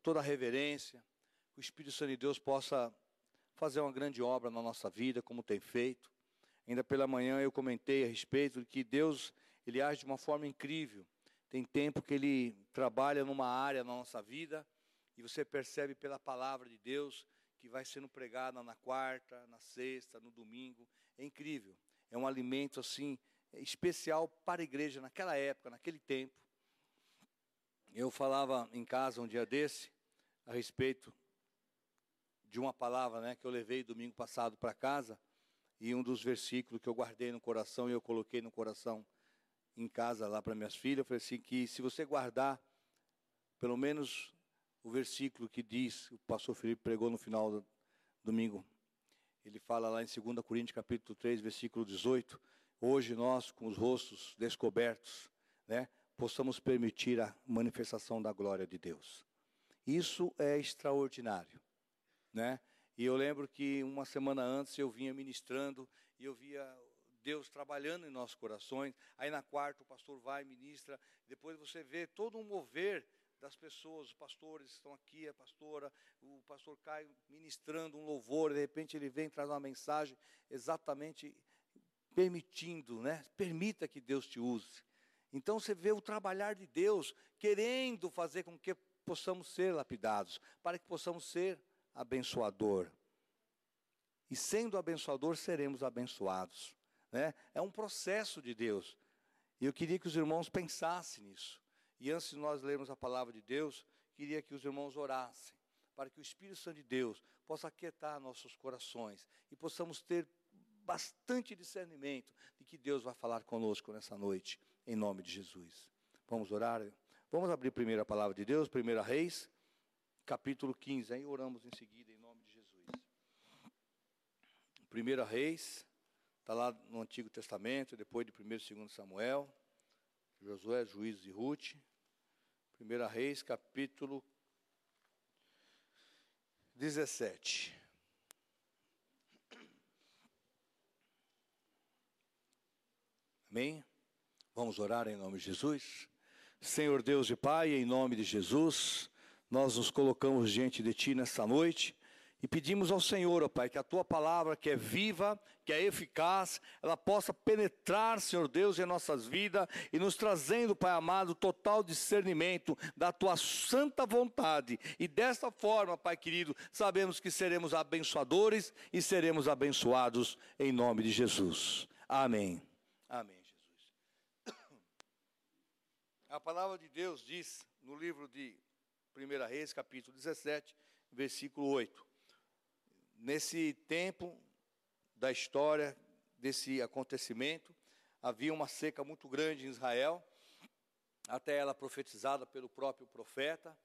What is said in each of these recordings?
com toda a reverência, que o Espírito Santo de Deus possa fazer uma grande obra na nossa vida, como tem feito. Ainda pela manhã eu comentei a respeito de que Deus, ele age de uma forma incrível. Tem tempo que ele trabalha numa área na nossa vida e você percebe pela palavra de Deus que vai sendo pregada na quarta, na sexta, no domingo. É incrível. É um alimento assim especial para a igreja naquela época, naquele tempo. Eu falava em casa um dia desse a respeito de uma palavra, né, que eu levei domingo passado para casa e um dos versículos que eu guardei no coração e eu coloquei no coração em casa lá para minhas filhas, eu falei assim que se você guardar pelo menos o versículo que diz, o pastor Felipe pregou no final do domingo, ele fala lá em 2 Coríntios capítulo 3, versículo 18, hoje nós com os rostos descobertos, né, possamos permitir a manifestação da glória de Deus. Isso é extraordinário, né? E eu lembro que uma semana antes eu vinha ministrando e eu via Deus trabalhando em nossos corações. Aí na quarta o pastor vai, ministra, depois você vê todo um mover das pessoas, os pastores estão aqui, a pastora, o pastor Caio ministrando um louvor, de repente ele vem traz uma mensagem exatamente permitindo, né? Permita que Deus te use. Então você vê o trabalhar de Deus querendo fazer com que possamos ser lapidados, para que possamos ser abençoador. E sendo abençoador, seremos abençoados. Né? É um processo de Deus. E eu queria que os irmãos pensassem nisso. E antes de nós lermos a palavra de Deus, queria que os irmãos orassem, para que o Espírito Santo de Deus possa aquietar nossos corações e possamos ter bastante discernimento de que Deus vai falar conosco nessa noite, em nome de Jesus. Vamos orar? Vamos abrir primeiro a palavra de Deus, 1 Reis, capítulo 15, aí oramos em seguida, em nome de Jesus. 1 Reis, está lá no Antigo Testamento, depois de 1 e 2 Samuel, Josué, Juízes e Ruth. 1 Reis, capítulo 17. Amém? Vamos orar em nome de Jesus. Senhor Deus e Pai, em nome de Jesus, nós nos colocamos diante de Ti nessa noite e pedimos ao Senhor, ó Pai, que a tua palavra, que é viva, que é eficaz, ela possa penetrar, Senhor Deus, em nossas vidas e nos trazendo, Pai amado, total discernimento da tua santa vontade. E desta forma, Pai querido, sabemos que seremos abençoadores e seremos abençoados em nome de Jesus. Amém. Amém. A palavra de Deus diz no livro de 1 Reis, capítulo 17, versículo 8 Nesse tempo da história desse acontecimento, havia uma seca muito grande em Israel, até ela profetizada pelo próprio profeta,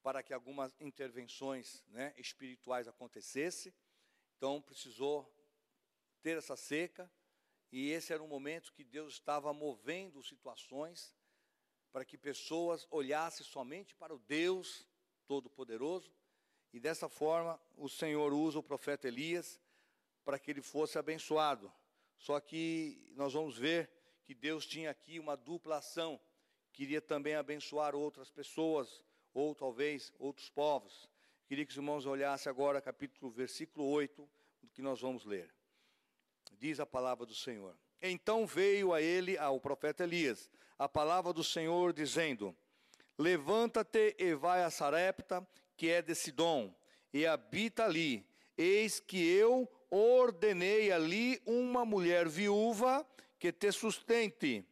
para que algumas intervenções né, espirituais acontecessem. Então precisou ter essa seca, e esse era um momento que Deus estava movendo situações para que pessoas olhassem somente para o Deus Todo-Poderoso e dessa forma, o Senhor usa o profeta Elias para que ele fosse abençoado. Só que nós vamos ver que Deus tinha aqui uma dupla ação. Queria também abençoar outras pessoas, ou talvez outros povos. Queria que os irmãos olhassem agora capítulo, versículo 8, do que nós vamos ler. Diz a palavra do Senhor. Então veio a ele, ao profeta Elias, a palavra do Senhor, dizendo: Levanta-te e vai a Sarepta, que é de Sidom, e habita ali. Eis que eu ordenei ali uma mulher viúva que te sustente.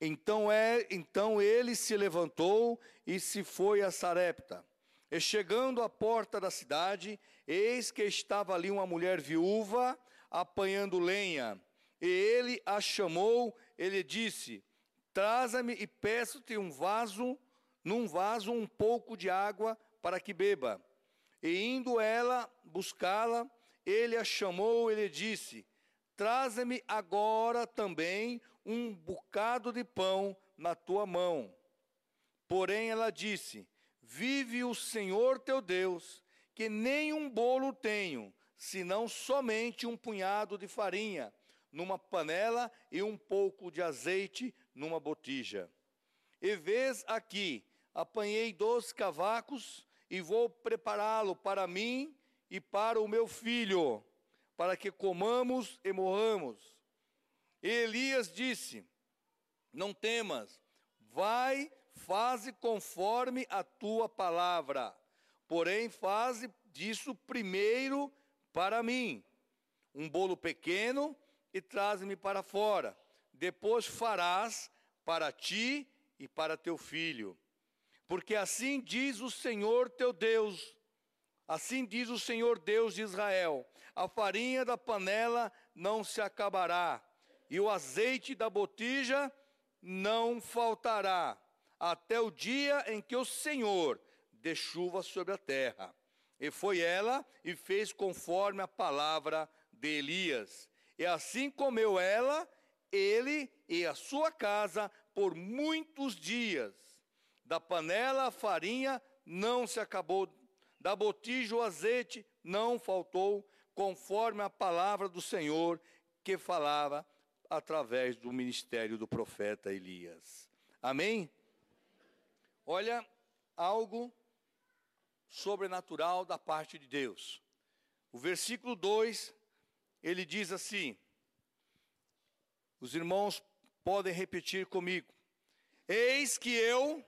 Então, é, então ele se levantou e se foi a Sarepta. E chegando à porta da cidade, eis que estava ali uma mulher viúva apanhando lenha. E ele a chamou, ele disse: Traza-me e peço-te um vaso, num vaso um pouco de água para que beba. E indo ela buscá-la, ele a chamou e lhe disse: Traze-me agora também um bocado de pão na tua mão. Porém ela disse: Vive o Senhor teu Deus, que nem um bolo tenho, senão somente um punhado de farinha numa panela e um pouco de azeite numa botija. E vês aqui, apanhei dois cavacos e vou prepará-lo para mim e para o meu filho, para que comamos e morramos. E Elias disse: Não temas, vai, faze conforme a tua palavra. Porém, faze disso primeiro para mim um bolo pequeno e traze-me para fora. Depois farás para ti e para teu filho. Porque assim diz o Senhor teu Deus, assim diz o Senhor Deus de Israel: a farinha da panela não se acabará, e o azeite da botija não faltará, até o dia em que o Senhor dê chuva sobre a terra. E foi ela e fez conforme a palavra de Elias. E assim comeu ela, ele e a sua casa por muitos dias. Da panela a farinha não se acabou, da botija o azeite não faltou, conforme a palavra do Senhor que falava através do ministério do profeta Elias. Amém? Olha, algo sobrenatural da parte de Deus. O versículo 2, ele diz assim: os irmãos podem repetir comigo. Eis que eu,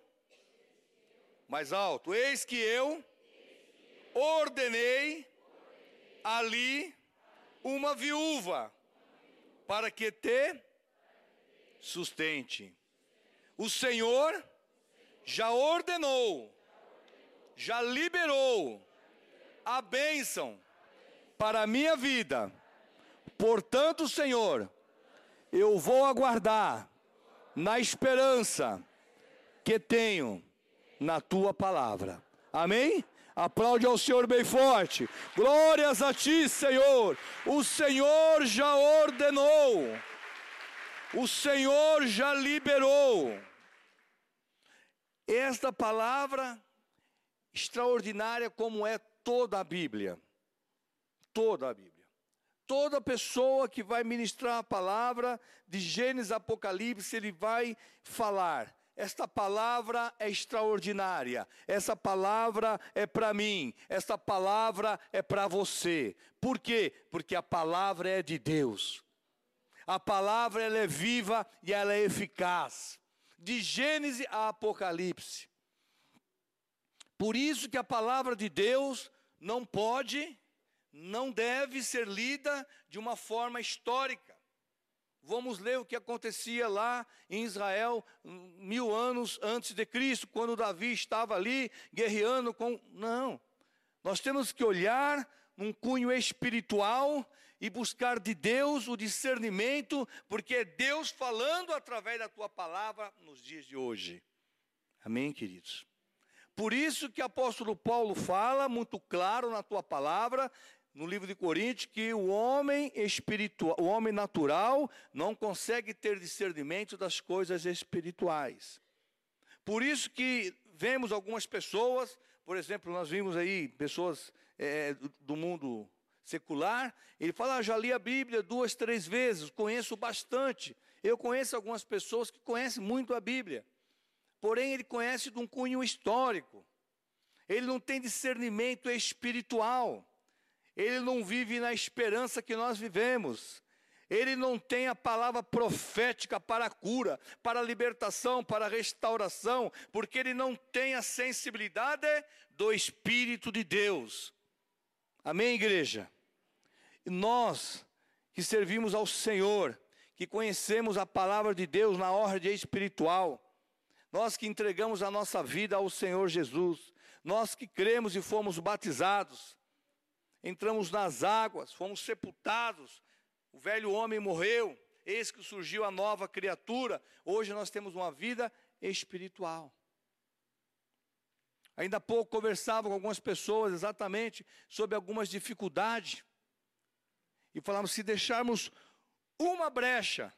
mais alto, eis que eu ordenei ali uma viúva para que te sustente. O Senhor já ordenou, já liberou a bênção para a minha vida. Portanto, Senhor, eu vou aguardar na esperança que tenho na tua palavra. Amém? Aplaude ao Senhor bem forte. Glórias a ti, Senhor. O Senhor já ordenou. O Senhor já liberou. Esta palavra extraordinária como é toda a Bíblia. Toda a Bíblia. Toda pessoa que vai ministrar a palavra de Gênesis Apocalipse, ele vai falar. Esta palavra é extraordinária. Essa palavra é para mim. Esta palavra é para você. Por quê? Porque a palavra é de Deus. A palavra ela é viva e ela é eficaz. De Gênesis a Apocalipse. Por isso que a palavra de Deus não pode não deve ser lida de uma forma histórica. Vamos ler o que acontecia lá em Israel mil anos antes de Cristo, quando Davi estava ali guerreando com. Não. Nós temos que olhar num cunho espiritual e buscar de Deus o discernimento, porque é Deus falando através da tua palavra nos dias de hoje. Amém, queridos? Por isso que o apóstolo Paulo fala muito claro na tua palavra, no livro de Coríntios que o homem espiritual, o homem natural não consegue ter discernimento das coisas espirituais. Por isso que vemos algumas pessoas, por exemplo, nós vimos aí pessoas é, do, do mundo secular, ele fala, ah, já li a Bíblia duas, três vezes, conheço bastante. Eu conheço algumas pessoas que conhecem muito a Bíblia, porém ele conhece de um cunho histórico. Ele não tem discernimento espiritual. Ele não vive na esperança que nós vivemos. Ele não tem a palavra profética para a cura, para a libertação, para a restauração, porque ele não tem a sensibilidade do Espírito de Deus. Amém, igreja? Nós que servimos ao Senhor, que conhecemos a palavra de Deus na ordem espiritual, nós que entregamos a nossa vida ao Senhor Jesus, nós que cremos e fomos batizados, entramos nas águas, fomos sepultados, o velho homem morreu, eis que surgiu a nova criatura, hoje nós temos uma vida espiritual. Ainda há pouco conversava com algumas pessoas exatamente sobre algumas dificuldades, e falamos: se deixarmos uma brecha,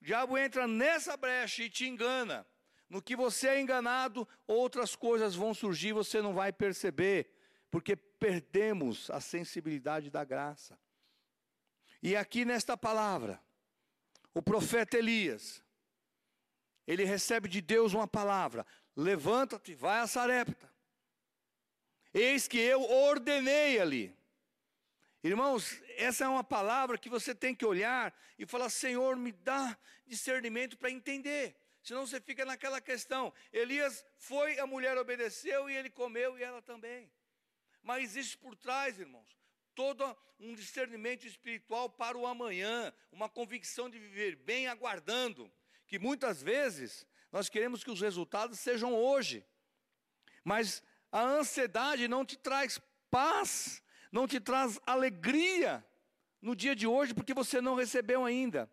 o diabo entra nessa brecha e te engana. No que você é enganado, outras coisas vão surgir, você não vai perceber porque perdemos a sensibilidade da graça. E aqui nesta palavra, o profeta Elias, ele recebe de Deus uma palavra: levanta-te, vai a Sarepta. eis que eu ordenei ali. Irmãos, essa é uma palavra que você tem que olhar e falar: Senhor, me dá discernimento para entender. Senão você fica naquela questão. Elias foi, a mulher obedeceu e ele comeu e ela também. Mas existe por trás, irmãos, todo um discernimento espiritual para o amanhã, uma convicção de viver bem, aguardando. Que muitas vezes nós queremos que os resultados sejam hoje, mas a ansiedade não te traz paz não te traz alegria no dia de hoje porque você não recebeu ainda.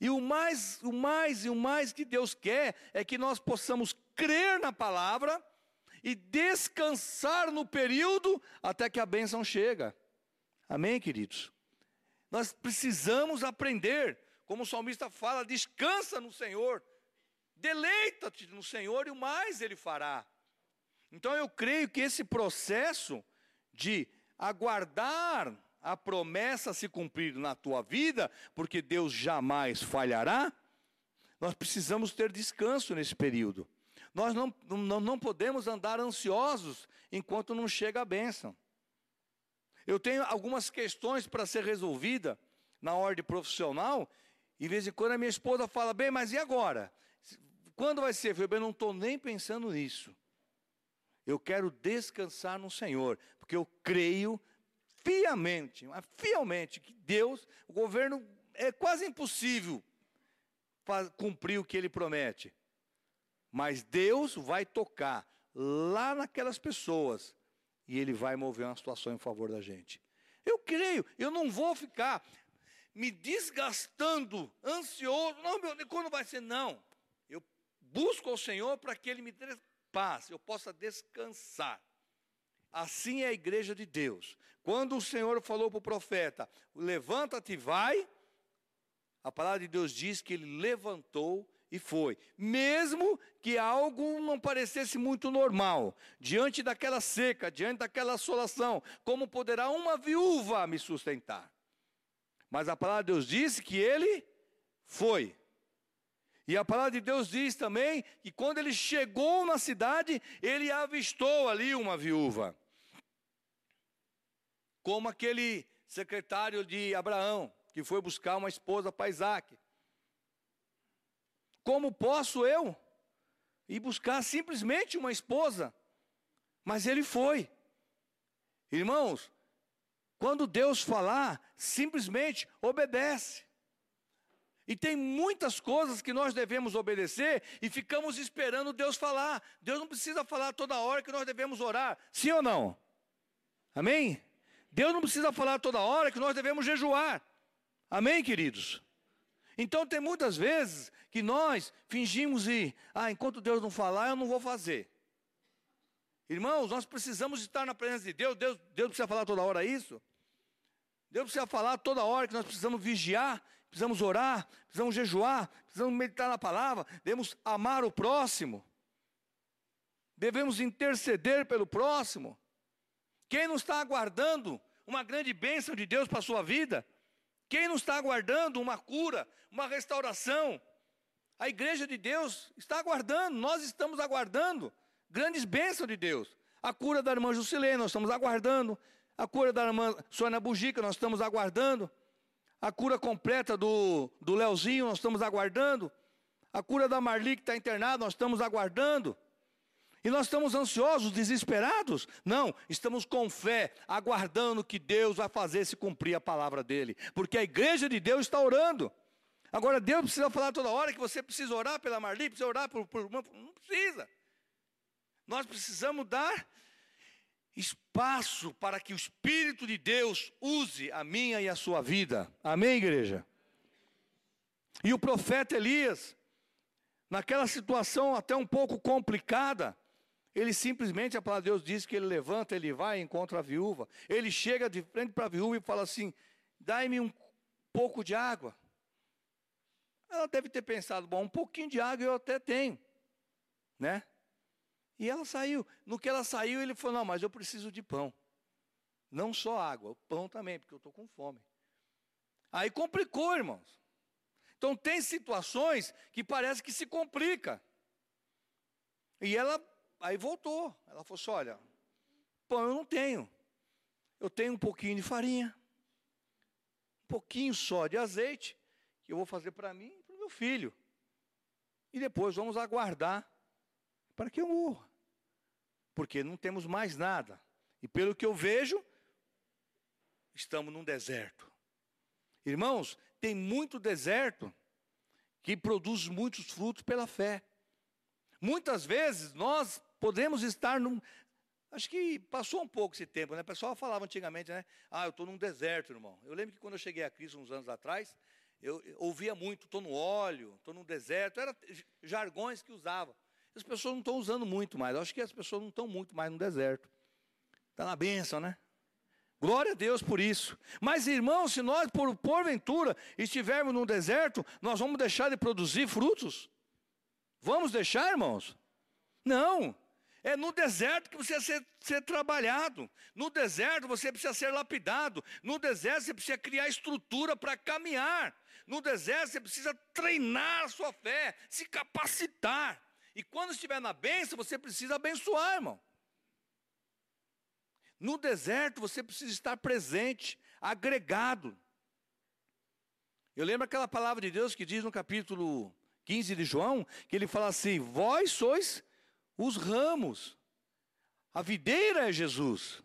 E o mais, o mais e o mais que Deus quer é que nós possamos crer na palavra e descansar no período até que a bênção chega. Amém, queridos? Nós precisamos aprender, como o salmista fala, descansa no Senhor, deleita-te no Senhor e o mais Ele fará. Então eu creio que esse processo de aguardar a promessa se cumprir na tua vida, porque Deus jamais falhará, nós precisamos ter descanso nesse período. Nós não, não, não podemos andar ansiosos enquanto não chega a bênção. Eu tenho algumas questões para ser resolvida na ordem profissional, e de vez em quando a minha esposa fala, bem, mas e agora? Quando vai ser? Eu bem, não estou nem pensando nisso. Eu quero descansar no Senhor, porque eu creio fiamente, fielmente, que Deus, o governo, é quase impossível cumprir o que ele promete. Mas Deus vai tocar lá naquelas pessoas e ele vai mover uma situação em favor da gente. Eu creio, eu não vou ficar me desgastando, ansioso. Não, meu, quando vai ser? Não. Eu busco ao Senhor para que Ele me dê paz, eu possa descansar. Assim é a igreja de Deus. Quando o Senhor falou para o profeta: Levanta-te e vai, a palavra de Deus diz que ele levantou e foi. Mesmo que algo não parecesse muito normal, diante daquela seca, diante daquela assolação, como poderá uma viúva me sustentar? Mas a palavra de Deus disse que ele foi. E a palavra de Deus diz também que quando ele chegou na cidade, ele avistou ali uma viúva. Como aquele secretário de Abraão, que foi buscar uma esposa para Isaac. Como posso eu ir buscar simplesmente uma esposa? Mas ele foi. Irmãos, quando Deus falar, simplesmente obedece. E tem muitas coisas que nós devemos obedecer e ficamos esperando Deus falar. Deus não precisa falar toda hora que nós devemos orar, sim ou não? Amém? Deus não precisa falar toda hora que nós devemos jejuar. Amém, queridos? Então tem muitas vezes que nós fingimos ir, ah, enquanto Deus não falar, eu não vou fazer. Irmãos, nós precisamos estar na presença de Deus. Deus, Deus precisa falar toda hora isso? Deus precisa falar toda hora que nós precisamos vigiar precisamos orar, precisamos jejuar, precisamos meditar na palavra, devemos amar o próximo, devemos interceder pelo próximo. Quem não está aguardando uma grande bênção de Deus para a sua vida? Quem não está aguardando uma cura, uma restauração? A igreja de Deus está aguardando, nós estamos aguardando grandes bênçãos de Deus. A cura da irmã Jusilene, nós estamos aguardando. A cura da irmã Sônia Bugica, nós estamos aguardando. A cura completa do, do Leozinho, nós estamos aguardando. A cura da Marli, que está internada, nós estamos aguardando. E nós estamos ansiosos, desesperados? Não, estamos com fé, aguardando que Deus vai fazer se cumprir a palavra dele. Porque a igreja de Deus está orando. Agora, Deus precisa falar toda hora que você precisa orar pela Marli, precisa orar por, por não precisa. Nós precisamos dar espaço para que o Espírito de Deus use a minha e a sua vida. Amém, igreja? E o profeta Elias, naquela situação até um pouco complicada, ele simplesmente, a palavra de Deus diz que ele levanta, ele vai e encontra a viúva. Ele chega de frente para a viúva e fala assim: dai-me um pouco de água. Ela deve ter pensado: bom, um pouquinho de água eu até tenho, né? E ela saiu. No que ela saiu, ele falou: Não, mas eu preciso de pão. Não só água, pão também, porque eu estou com fome. Aí complicou, irmãos. Então tem situações que parece que se complica. E ela aí voltou. Ela falou assim: olha, pão eu não tenho. Eu tenho um pouquinho de farinha, um pouquinho só de azeite, que eu vou fazer para mim meu filho. E depois vamos aguardar para que eu morra. Porque não temos mais nada. E pelo que eu vejo, estamos num deserto. Irmãos, tem muito deserto que produz muitos frutos pela fé. Muitas vezes nós podemos estar num. Acho que passou um pouco esse tempo, né? O pessoal falava antigamente, né? Ah, eu estou num deserto, irmão. Eu lembro que quando eu cheguei a Cristo uns anos atrás, eu ouvia muito, estou no óleo, estou no deserto, eram jargões que usava. As pessoas não estão usando muito mais. Eu acho que as pessoas não estão muito mais no deserto. Está na bênção, né? Glória a Deus por isso. Mas, irmãos, se nós, por porventura, estivermos no deserto, nós vamos deixar de produzir frutos? Vamos deixar, irmãos? Não. É no deserto que você precisa ser, ser, trabalhado. No deserto você precisa ser lapidado. No deserto você precisa criar estrutura para caminhar. No deserto você precisa treinar a sua fé, se capacitar. E quando estiver na bênção, você precisa abençoar, irmão. No deserto você precisa estar presente, agregado. Eu lembro aquela palavra de Deus que diz no capítulo 15 de João, que ele fala assim: Vós sois os ramos, a videira é Jesus,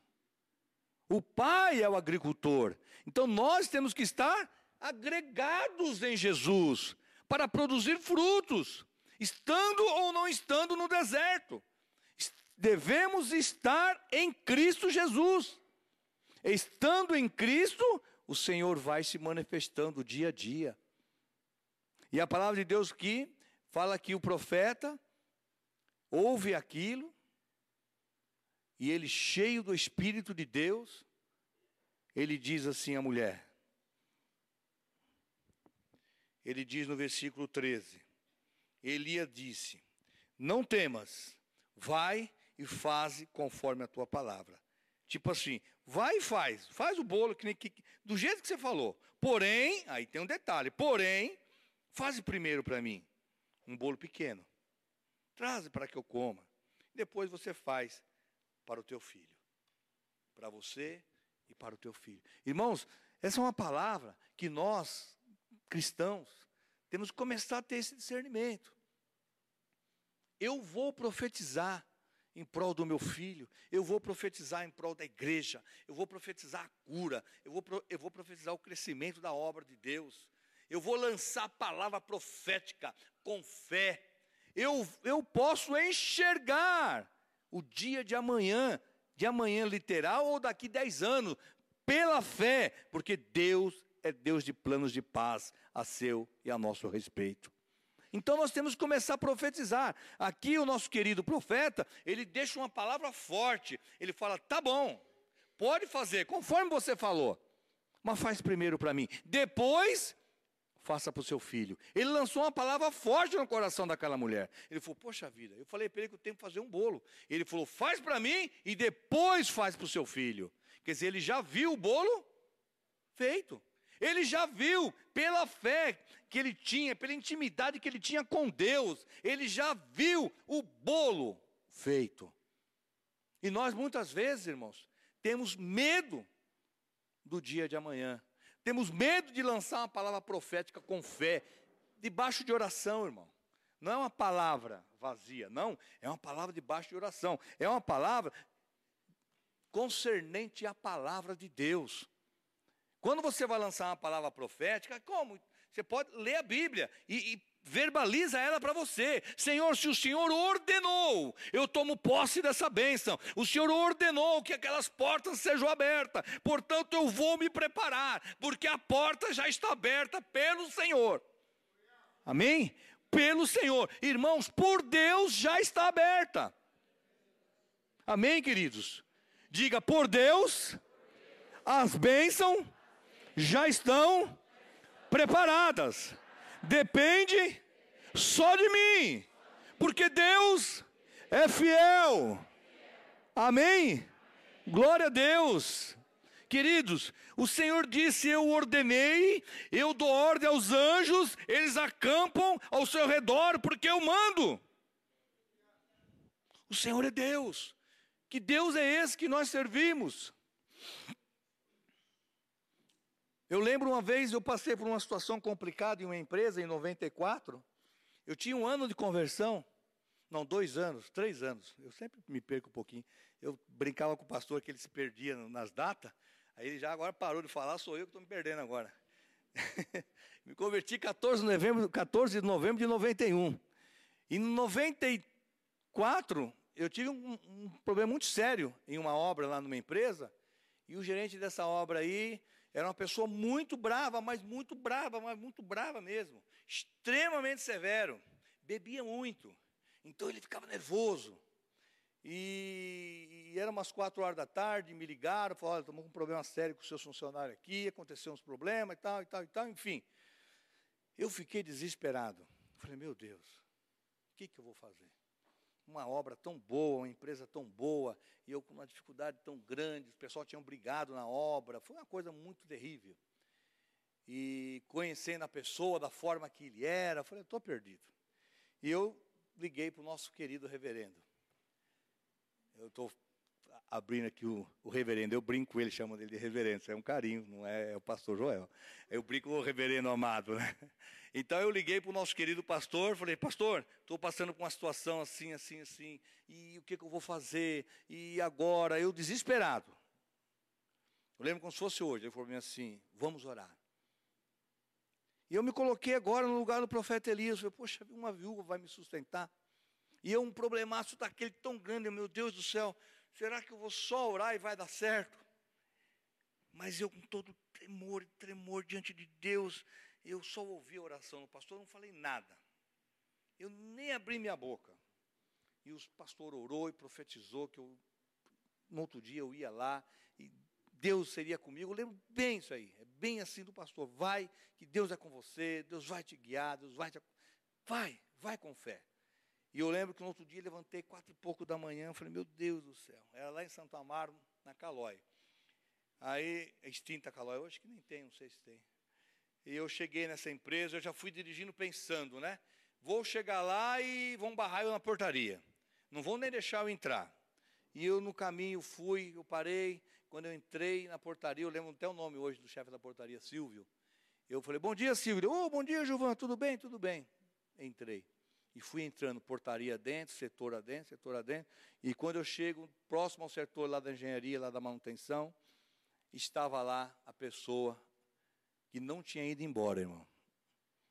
o Pai é o agricultor. Então nós temos que estar agregados em Jesus para produzir frutos, estando ou não estando no deserto devemos estar em Cristo Jesus. Estando em Cristo, o Senhor vai se manifestando dia a dia. E a palavra de Deus que fala que o profeta ouve aquilo, e ele, cheio do Espírito de Deus, ele diz assim à mulher. Ele diz no versículo 13: Elia disse: Não temas, vai e faze conforme a tua palavra. Tipo assim, vai e faz, faz o bolo que, que, do jeito que você falou. Porém, aí tem um detalhe, porém, faze primeiro para mim um bolo pequeno. Traze para que eu coma. Depois você faz para o teu filho. Para você e para o teu filho. Irmãos, essa é uma palavra que nós, cristãos, temos que começar a ter esse discernimento. Eu vou profetizar em prol do meu filho, eu vou profetizar em prol da igreja, eu vou profetizar a cura, eu vou, eu vou profetizar o crescimento da obra de Deus, eu vou lançar a palavra profética com fé, eu, eu posso enxergar o dia de amanhã, de amanhã literal ou daqui dez anos, pela fé, porque Deus é Deus de planos de paz a seu e a nosso respeito. Então nós temos que começar a profetizar. Aqui o nosso querido profeta, ele deixa uma palavra forte. Ele fala: "Tá bom. Pode fazer conforme você falou. Mas faz primeiro para mim. Depois faça para o seu filho. Ele lançou uma palavra forte no coração daquela mulher. Ele falou: Poxa vida, eu falei para ele que eu tenho que fazer um bolo. Ele falou: Faz para mim e depois faz para o seu filho. Quer dizer, ele já viu o bolo feito. Ele já viu pela fé que ele tinha, pela intimidade que ele tinha com Deus, ele já viu o bolo feito. E nós muitas vezes, irmãos, temos medo do dia de amanhã. Temos medo de lançar uma palavra profética com fé, debaixo de oração, irmão. Não é uma palavra vazia, não, é uma palavra debaixo de oração. É uma palavra concernente à palavra de Deus. Quando você vai lançar uma palavra profética, como? Você pode ler a Bíblia e, e verbaliza ela para você. Senhor, se o Senhor ordenou, eu tomo posse dessa bênção. O Senhor ordenou que aquelas portas sejam abertas. Portanto, eu vou me preparar, porque a porta já está aberta pelo Senhor. Amém? Pelo Senhor. Irmãos, por Deus já está aberta. Amém, queridos? Diga, por Deus, as bênçãos já estão preparadas. Depende só de mim, porque Deus é fiel. Amém? Glória a Deus. Queridos, o Senhor disse: Eu ordenei, eu dou ordem aos anjos, eles acampam ao seu redor, porque eu mando. O Senhor é Deus. Que Deus é esse que nós servimos? Eu lembro uma vez, eu passei por uma situação complicada em uma empresa, em 94. Eu tinha um ano de conversão, não, dois anos, três anos. Eu sempre me perco um pouquinho. Eu brincava com o pastor que ele se perdia nas datas. Aí ele já agora parou de falar, sou eu que estou me perdendo agora. me converti 14 de, novembro, 14 de novembro de 91. Em 94, eu tive um, um problema muito sério em uma obra lá numa empresa. E o gerente dessa obra aí era uma pessoa muito brava, mas muito brava, mas muito brava mesmo. Extremamente severo. Bebia muito. Então ele ficava nervoso. E, e era umas quatro horas da tarde, me ligaram, falaram, estamos com um problema sério com o seu funcionário aqui, aconteceu uns problemas e tal, e tal, e tal, enfim. Eu fiquei desesperado. Falei, meu Deus, o que, que eu vou fazer? Uma obra tão boa, uma empresa tão boa, e eu com uma dificuldade tão grande, o pessoal tinha brigado na obra, foi uma coisa muito terrível. E conhecendo a pessoa da forma que ele era, eu falei, estou perdido. E eu liguei para o nosso querido reverendo. Eu estou abrindo aqui o, o, reverendo, eu brinco ele, chamo ele de reverendo, isso é um carinho, não é, é o pastor Joel. Eu brinco o reverendo amado, né? Então eu liguei para o nosso querido pastor, falei, pastor, estou passando por uma situação assim, assim, assim, e o que, que eu vou fazer? E agora? Eu desesperado. Eu lembro como se fosse hoje, ele falou assim, vamos orar. E eu me coloquei agora no lugar do profeta Elias. Falei, poxa, uma viúva vai me sustentar. E eu um problemaço daquele tão grande, meu Deus do céu, será que eu vou só orar e vai dar certo? Mas eu com todo tremor e tremor diante de Deus, eu só ouvi a oração do pastor, não falei nada. Eu nem abri minha boca. E o pastor orou e profetizou que eu, no outro dia eu ia lá e Deus seria comigo. Eu lembro bem isso aí. É bem assim do pastor. Vai, que Deus é com você, Deus vai te guiar, Deus vai te. Vai, vai com fé. E eu lembro que no outro dia levantei quatro e pouco da manhã, falei, meu Deus do céu. Era lá em Santo Amaro, na Calói. Aí, extinta a Calói, acho que nem tem, não sei se tem. E eu cheguei nessa empresa, eu já fui dirigindo pensando, né? Vou chegar lá e vão barrar eu na portaria. Não vão nem deixar eu entrar. E eu no caminho fui, eu parei, quando eu entrei na portaria, eu lembro até o nome hoje do chefe da portaria, Silvio. Eu falei, bom dia, Silvio. Oh, bom dia, Gilvan, tudo bem? Tudo bem. Entrei. E fui entrando portaria dentro, setor adentro, setor adentro. E quando eu chego próximo ao setor lá da engenharia, lá da manutenção, estava lá a pessoa que não tinha ido embora, irmão.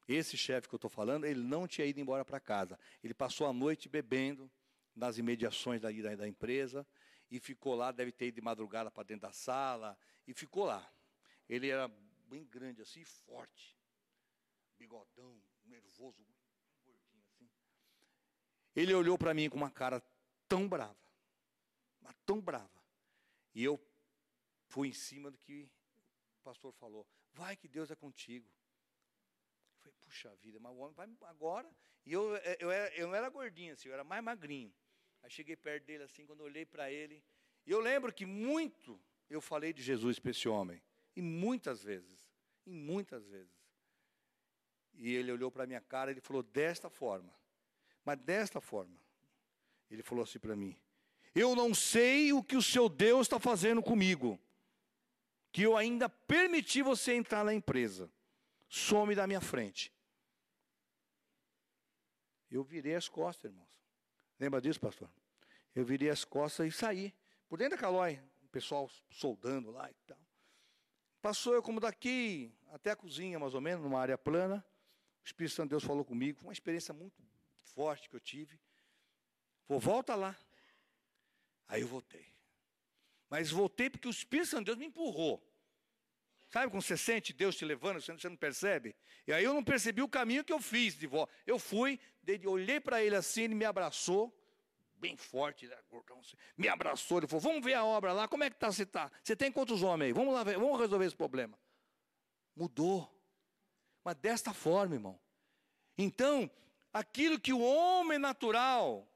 Esse chefe que eu estou falando, ele não tinha ido embora para casa. Ele passou a noite bebendo nas imediações da, da, da empresa e ficou lá, deve ter ido de madrugada para dentro da sala, e ficou lá. Ele era bem grande assim, forte, bigodão, nervoso. Ele olhou para mim com uma cara tão brava, mas tão brava. E eu fui em cima do que o pastor falou. Vai que Deus é contigo. Eu falei, puxa vida, mas o homem vai agora. E eu, eu, era, eu não era gordinho assim, eu era mais magrinho. Aí cheguei perto dele assim, quando olhei para ele. E eu lembro que muito eu falei de Jesus para esse homem. E muitas vezes. E muitas vezes. E ele olhou para a minha cara e ele falou desta forma. Mas desta forma. Ele falou assim para mim: Eu não sei o que o seu Deus está fazendo comigo. Que eu ainda permiti você entrar na empresa. Some da minha frente. Eu virei as costas, irmãos. Lembra disso, pastor? Eu virei as costas e saí. Por dentro da calói, o pessoal soldando lá e tal. Passou eu como daqui até a cozinha, mais ou menos, numa área plana. O Espírito Santo de Deus falou comigo. Foi uma experiência muito forte que eu tive. Vou, volta lá. Aí eu voltei. Mas voltei porque o Espírito Santo de Deus me empurrou. Sabe quando você sente Deus te levando, você não percebe? E aí eu não percebi o caminho que eu fiz de volta. Eu fui, olhei para ele assim, ele me abraçou, bem forte, assim, me abraçou, ele falou, vamos ver a obra lá, como é que está, você está? Você tem quantos homens aí? Vamos lá ver, vamos resolver esse problema. Mudou. Mas desta forma, irmão. Então, aquilo que o homem natural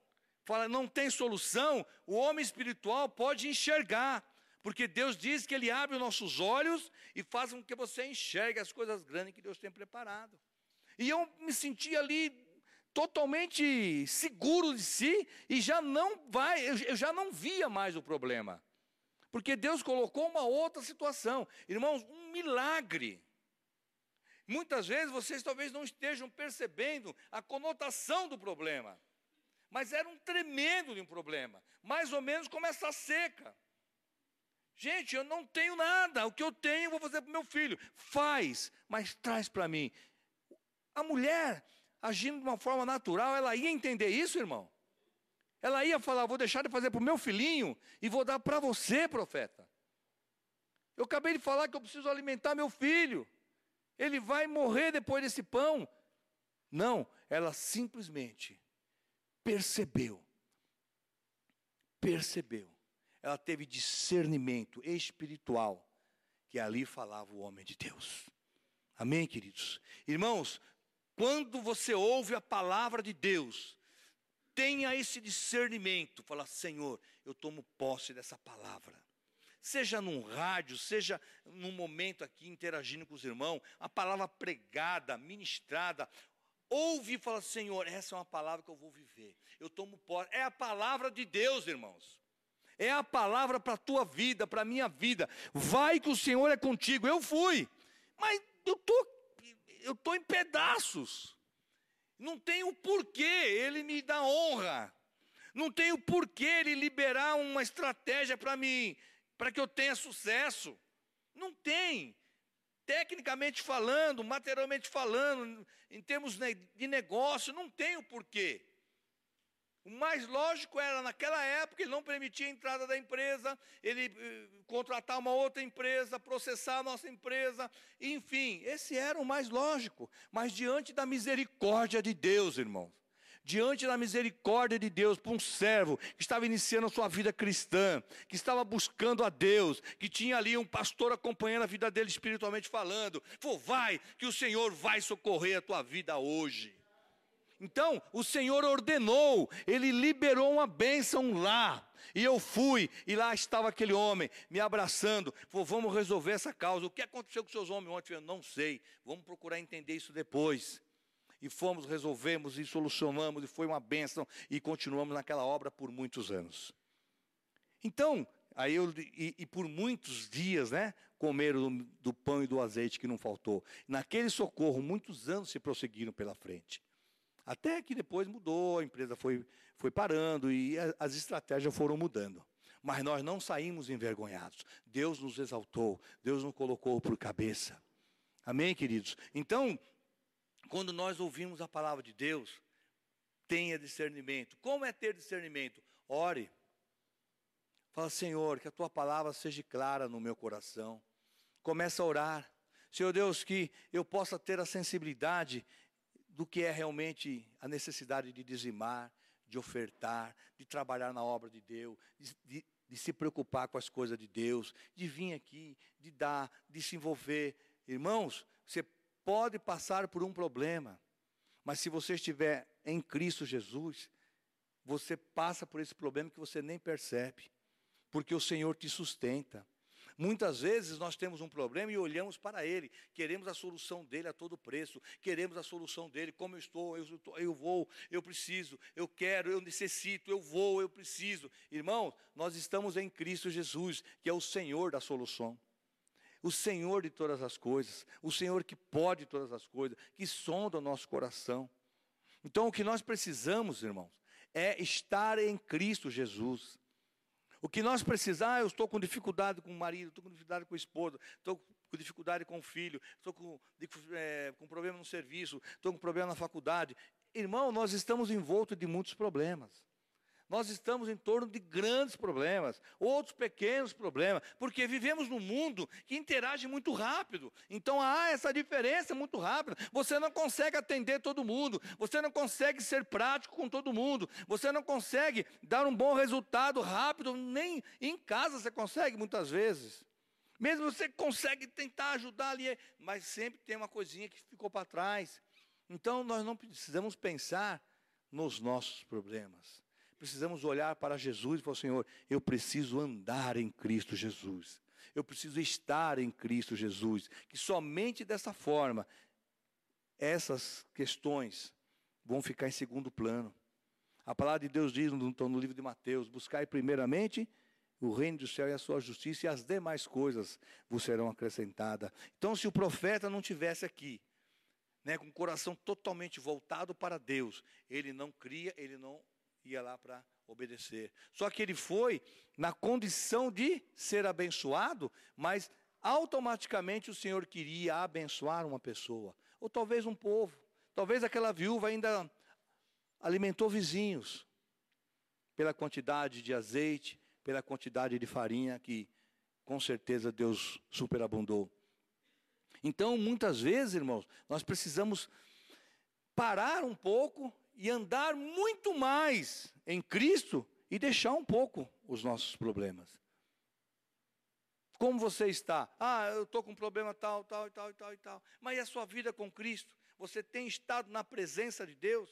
fala não tem solução, o homem espiritual pode enxergar. Porque Deus diz que Ele abre os nossos olhos e faz com que você enxergue as coisas grandes que Deus tem preparado. E eu me senti ali totalmente seguro de si e já não vai, eu já não via mais o problema. Porque Deus colocou uma outra situação. Irmãos, um milagre. Muitas vezes vocês talvez não estejam percebendo a conotação do problema. Mas era um tremendo de um problema. Mais ou menos como essa seca. Gente, eu não tenho nada. O que eu tenho, eu vou fazer para meu filho. Faz, mas traz para mim. A mulher, agindo de uma forma natural, ela ia entender isso, irmão? Ela ia falar: vou deixar de fazer para o meu filhinho e vou dar para você, profeta. Eu acabei de falar que eu preciso alimentar meu filho. Ele vai morrer depois desse pão. Não, ela simplesmente percebeu. Percebeu. Ela teve discernimento espiritual que ali falava o homem de Deus. Amém, queridos? Irmãos, quando você ouve a palavra de Deus, tenha esse discernimento, fala, Senhor, eu tomo posse dessa palavra. Seja num rádio, seja num momento aqui interagindo com os irmãos, a palavra pregada, ministrada, ouve e fala, Senhor, essa é uma palavra que eu vou viver. Eu tomo posse. É a palavra de Deus, irmãos. É a palavra para a tua vida, para a minha vida. Vai que o Senhor é contigo. Eu fui, mas eu tô, eu tô em pedaços. Não tem o porquê ele me dá honra. Não tem o porquê ele liberar uma estratégia para mim, para que eu tenha sucesso. Não tem. Tecnicamente falando, materialmente falando, em termos de negócio, não tem o porquê. O mais lógico era, naquela época, ele não permitia a entrada da empresa, ele eh, contratar uma outra empresa, processar a nossa empresa, enfim, esse era o mais lógico. Mas diante da misericórdia de Deus, irmãos, diante da misericórdia de Deus para um servo que estava iniciando a sua vida cristã, que estava buscando a Deus, que tinha ali um pastor acompanhando a vida dele espiritualmente falando, falou, vai, que o Senhor vai socorrer a tua vida hoje. Então, o Senhor ordenou, ele liberou uma bênção lá. E eu fui, e lá estava aquele homem me abraçando. Falou: Vamos resolver essa causa. O que aconteceu com seus homens ontem? Eu não sei. Vamos procurar entender isso depois. E fomos, resolvemos e solucionamos, e foi uma bênção, e continuamos naquela obra por muitos anos. Então, aí eu, e, e por muitos dias, né, comeram do, do pão e do azeite que não faltou. Naquele socorro, muitos anos se prosseguiram pela frente. Até que depois mudou, a empresa foi, foi parando e as estratégias foram mudando. Mas nós não saímos envergonhados. Deus nos exaltou, Deus nos colocou por cabeça. Amém, queridos? Então, quando nós ouvimos a palavra de Deus, tenha discernimento. Como é ter discernimento? Ore. Fala, Senhor, que a tua palavra seja clara no meu coração. Começa a orar. Senhor Deus, que eu possa ter a sensibilidade do que é realmente a necessidade de dizimar, de ofertar, de trabalhar na obra de Deus, de, de, de, se preocupar com as coisas de Deus, de vir aqui, de dar, de se envolver. Irmãos, você pode passar por um problema, mas se você estiver em Cristo Jesus, você passa por esse problema que você nem percebe, porque o Senhor te sustenta. Muitas vezes nós temos um problema e olhamos para ele, queremos a solução dele a todo preço, queremos a solução dele, como eu estou, eu, eu vou, eu preciso, eu quero, eu necessito, eu vou, eu preciso. Irmão, nós estamos em Cristo Jesus, que é o Senhor da solução. O Senhor de todas as coisas, o Senhor que pode todas as coisas, que sonda o nosso coração. Então, o que nós precisamos, irmãos, é estar em Cristo Jesus. O que nós precisamos, ah, eu estou com dificuldade com o marido, estou com dificuldade com a esposa, estou com dificuldade com o filho, estou com, é, com problema no serviço, estou com problema na faculdade. Irmão, nós estamos envoltos de muitos problemas. Nós estamos em torno de grandes problemas, outros pequenos problemas, porque vivemos num mundo que interage muito rápido. Então há essa diferença muito rápida. Você não consegue atender todo mundo, você não consegue ser prático com todo mundo, você não consegue dar um bom resultado rápido, nem em casa você consegue muitas vezes. Mesmo você consegue tentar ajudar ali, mas sempre tem uma coisinha que ficou para trás. Então nós não precisamos pensar nos nossos problemas precisamos olhar para Jesus e falar: Senhor, eu preciso andar em Cristo Jesus. Eu preciso estar em Cristo Jesus. Que somente dessa forma essas questões vão ficar em segundo plano. A palavra de Deus diz no, no livro de Mateus: buscai primeiramente o reino do céu e a sua justiça, e as demais coisas vos serão acrescentadas. Então, se o profeta não tivesse aqui, né, com o coração totalmente voltado para Deus, ele não cria, ele não ia lá para obedecer. Só que ele foi na condição de ser abençoado, mas automaticamente o Senhor queria abençoar uma pessoa, ou talvez um povo. Talvez aquela viúva ainda alimentou vizinhos pela quantidade de azeite, pela quantidade de farinha que com certeza Deus superabundou. Então, muitas vezes, irmãos, nós precisamos parar um pouco e andar muito mais em Cristo e deixar um pouco os nossos problemas. Como você está? Ah, eu estou com um problema tal, tal e tal e tal e tal. Mas e a sua vida com Cristo? Você tem estado na presença de Deus?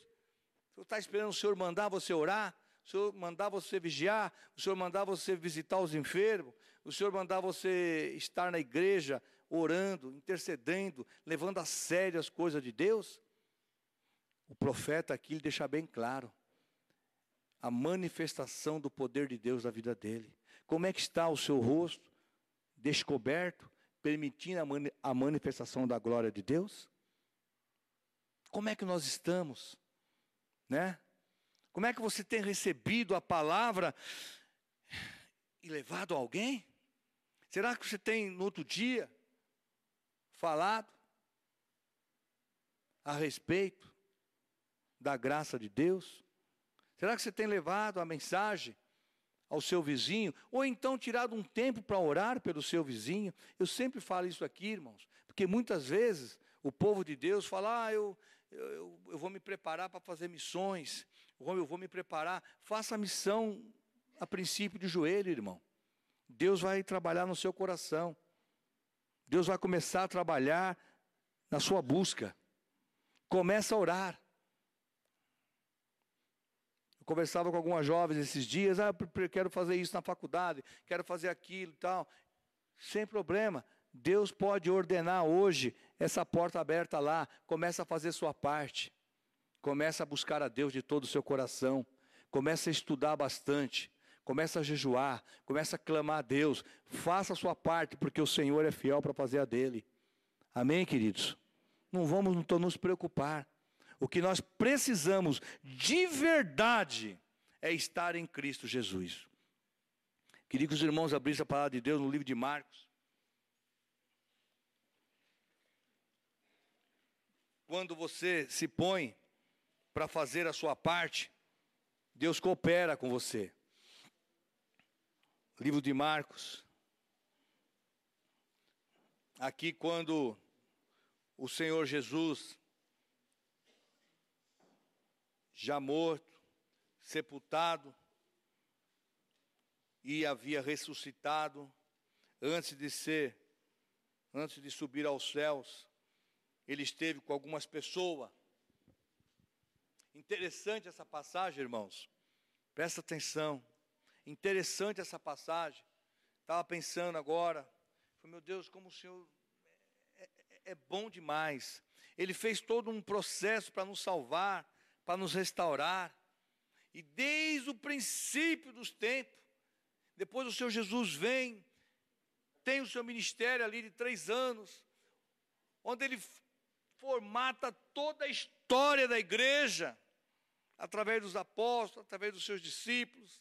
Você está esperando o Senhor mandar você orar? O Senhor mandar você vigiar? O Senhor mandar você visitar os enfermos? O Senhor mandar você estar na igreja orando, intercedendo, levando a sério as coisas de Deus? O profeta aqui deixa bem claro a manifestação do poder de Deus na vida dele. Como é que está o seu rosto descoberto, permitindo a, a manifestação da glória de Deus? Como é que nós estamos? Né? Como é que você tem recebido a palavra e levado alguém? Será que você tem no outro dia falado a respeito da graça de Deus? Será que você tem levado a mensagem ao seu vizinho? Ou então tirado um tempo para orar pelo seu vizinho? Eu sempre falo isso aqui, irmãos, porque muitas vezes o povo de Deus fala: ah, eu, eu, eu vou me preparar para fazer missões, eu vou me preparar. Faça a missão a princípio de joelho, irmão. Deus vai trabalhar no seu coração. Deus vai começar a trabalhar na sua busca. Começa a orar. Conversava com algumas jovens esses dias, ah, quero fazer isso na faculdade, quero fazer aquilo e tal. Sem problema. Deus pode ordenar hoje essa porta aberta lá, começa a fazer sua parte. Começa a buscar a Deus de todo o seu coração. Começa a estudar bastante. Começa a jejuar, começa a clamar a Deus. Faça a sua parte, porque o Senhor é fiel para fazer a dele. Amém, queridos? Não vamos nos preocupar. O que nós precisamos de verdade é estar em Cristo Jesus. Queria que os irmãos abrissem a palavra de Deus no livro de Marcos. Quando você se põe para fazer a sua parte, Deus coopera com você livro de Marcos. Aqui, quando o Senhor Jesus, já morto, sepultado, e havia ressuscitado, antes de ser, antes de subir aos céus, ele esteve com algumas pessoas. Interessante essa passagem, irmãos. Presta atenção. Interessante essa passagem. Estava pensando agora. Falei, meu Deus, como o Senhor é, é, é bom demais. Ele fez todo um processo para nos salvar, para nos restaurar. E desde o princípio dos tempos, depois o Senhor Jesus vem, tem o seu ministério ali de três anos, onde ele formata toda a história da igreja, através dos apóstolos, através dos seus discípulos.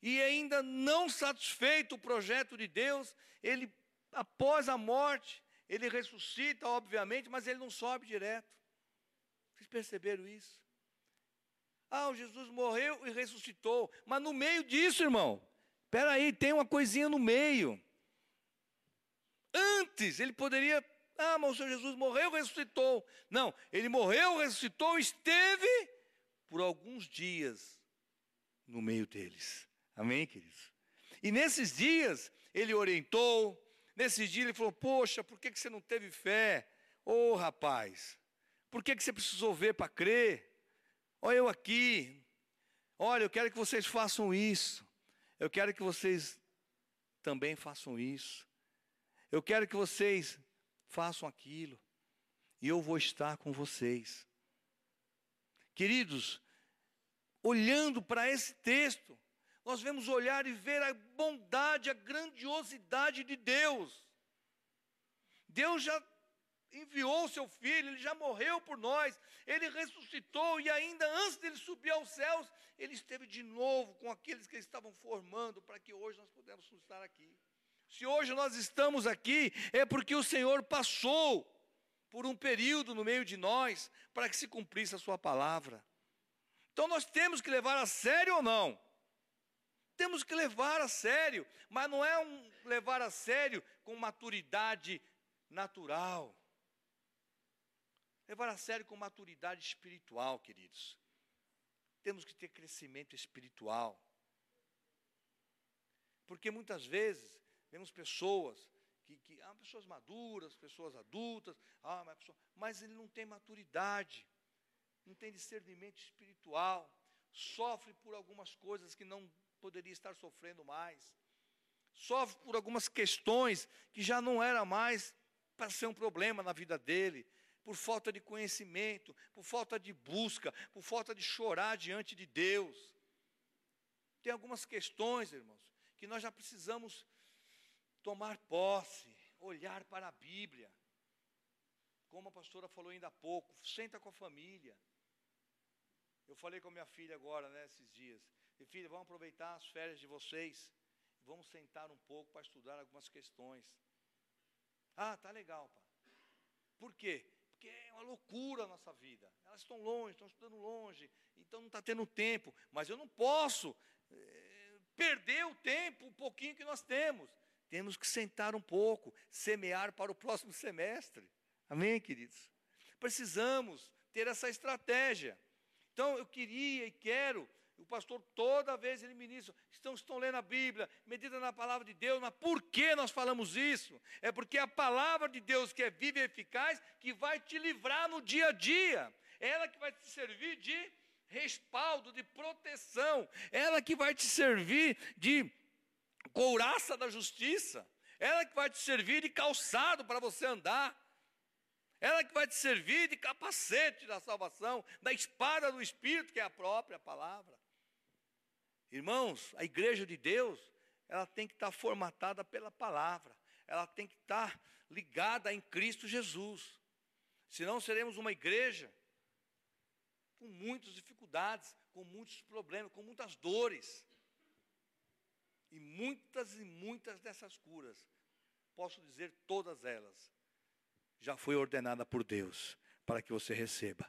E ainda não satisfeito o projeto de Deus, ele, após a morte, ele ressuscita, obviamente, mas ele não sobe direto. Perceberam isso? Ah, Jesus morreu e ressuscitou. Mas no meio disso, irmão, espera aí, tem uma coisinha no meio. Antes, ele poderia. Ah, mas o Senhor Jesus morreu e ressuscitou. Não, ele morreu, ressuscitou, esteve por alguns dias no meio deles. Amém, queridos? E nesses dias, ele orientou, nesses dias ele falou: Poxa, por que você não teve fé? Ô oh, rapaz, por que, que você precisou ver para crer? Olha eu aqui, olha, eu quero que vocês façam isso, eu quero que vocês também façam isso, eu quero que vocês façam aquilo, e eu vou estar com vocês. Queridos, olhando para esse texto, nós vemos olhar e ver a bondade, a grandiosidade de Deus. Deus já enviou o seu filho, ele já morreu por nós, ele ressuscitou e ainda antes dele subir aos céus, ele esteve de novo com aqueles que estavam formando para que hoje nós pudéssemos estar aqui. Se hoje nós estamos aqui, é porque o Senhor passou por um período no meio de nós para que se cumprisse a sua palavra. Então nós temos que levar a sério ou não? Temos que levar a sério, mas não é um levar a sério com maturidade natural. Levar a sério com maturidade espiritual, queridos. Temos que ter crescimento espiritual. Porque muitas vezes vemos pessoas que, que ah, pessoas maduras, pessoas adultas, ah, mas, pessoa, mas ele não tem maturidade, não tem discernimento espiritual, sofre por algumas coisas que não poderia estar sofrendo mais, sofre por algumas questões que já não era mais para ser um problema na vida dele, por falta de conhecimento, por falta de busca, por falta de chorar diante de Deus. Tem algumas questões, irmãos, que nós já precisamos tomar posse, olhar para a Bíblia. Como a pastora falou ainda há pouco, senta com a família. Eu falei com a minha filha agora, né, esses dias. E filha, vamos aproveitar as férias de vocês. Vamos sentar um pouco para estudar algumas questões. Ah, tá legal, pai. Por quê? Porque é uma loucura a nossa vida. Elas estão longe, estão estudando longe, então não está tendo tempo. Mas eu não posso é, perder o tempo, o pouquinho que nós temos. Temos que sentar um pouco, semear para o próximo semestre. Amém, queridos? Precisamos ter essa estratégia. Então, eu queria e quero o pastor, toda vez ele ministra, estão, estão lendo a Bíblia, medita na palavra de Deus, mas por que nós falamos isso? É porque a palavra de Deus, que é viva e eficaz, que vai te livrar no dia a dia, ela que vai te servir de respaldo, de proteção, ela que vai te servir de couraça da justiça, ela que vai te servir de calçado para você andar, ela que vai te servir de capacete da salvação, da espada do Espírito, que é a própria palavra. Irmãos, a igreja de Deus, ela tem que estar formatada pela palavra, ela tem que estar ligada em Cristo Jesus. Senão seremos uma igreja com muitas dificuldades, com muitos problemas, com muitas dores. E muitas e muitas dessas curas, posso dizer todas elas, já foi ordenada por Deus para que você receba.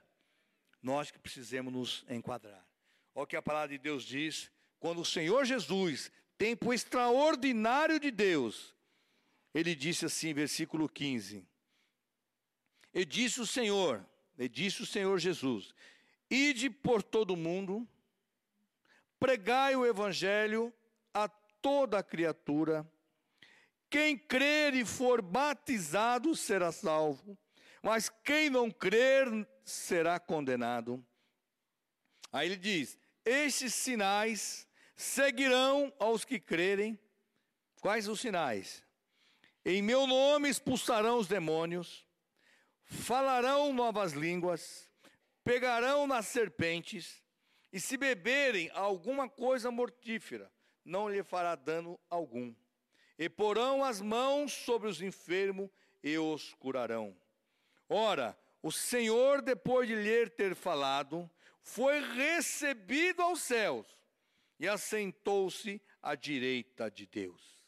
Nós que precisamos nos enquadrar. Olha o que a palavra de Deus diz quando o Senhor Jesus, tempo extraordinário de Deus, ele disse assim, versículo 15: E disse o Senhor, e disse o Senhor Jesus: Ide por todo o mundo, pregai o evangelho a toda criatura. Quem crer e for batizado será salvo, mas quem não crer será condenado. Aí ele diz: Estes sinais seguirão aos que crerem. Quais os sinais? Em meu nome expulsarão os demônios, falarão novas línguas, pegarão nas serpentes, e se beberem alguma coisa mortífera, não lhe fará dano algum. E porão as mãos sobre os enfermos e os curarão. Ora, o Senhor, depois de lhe ter falado, foi recebido aos céus e assentou-se à direita de Deus.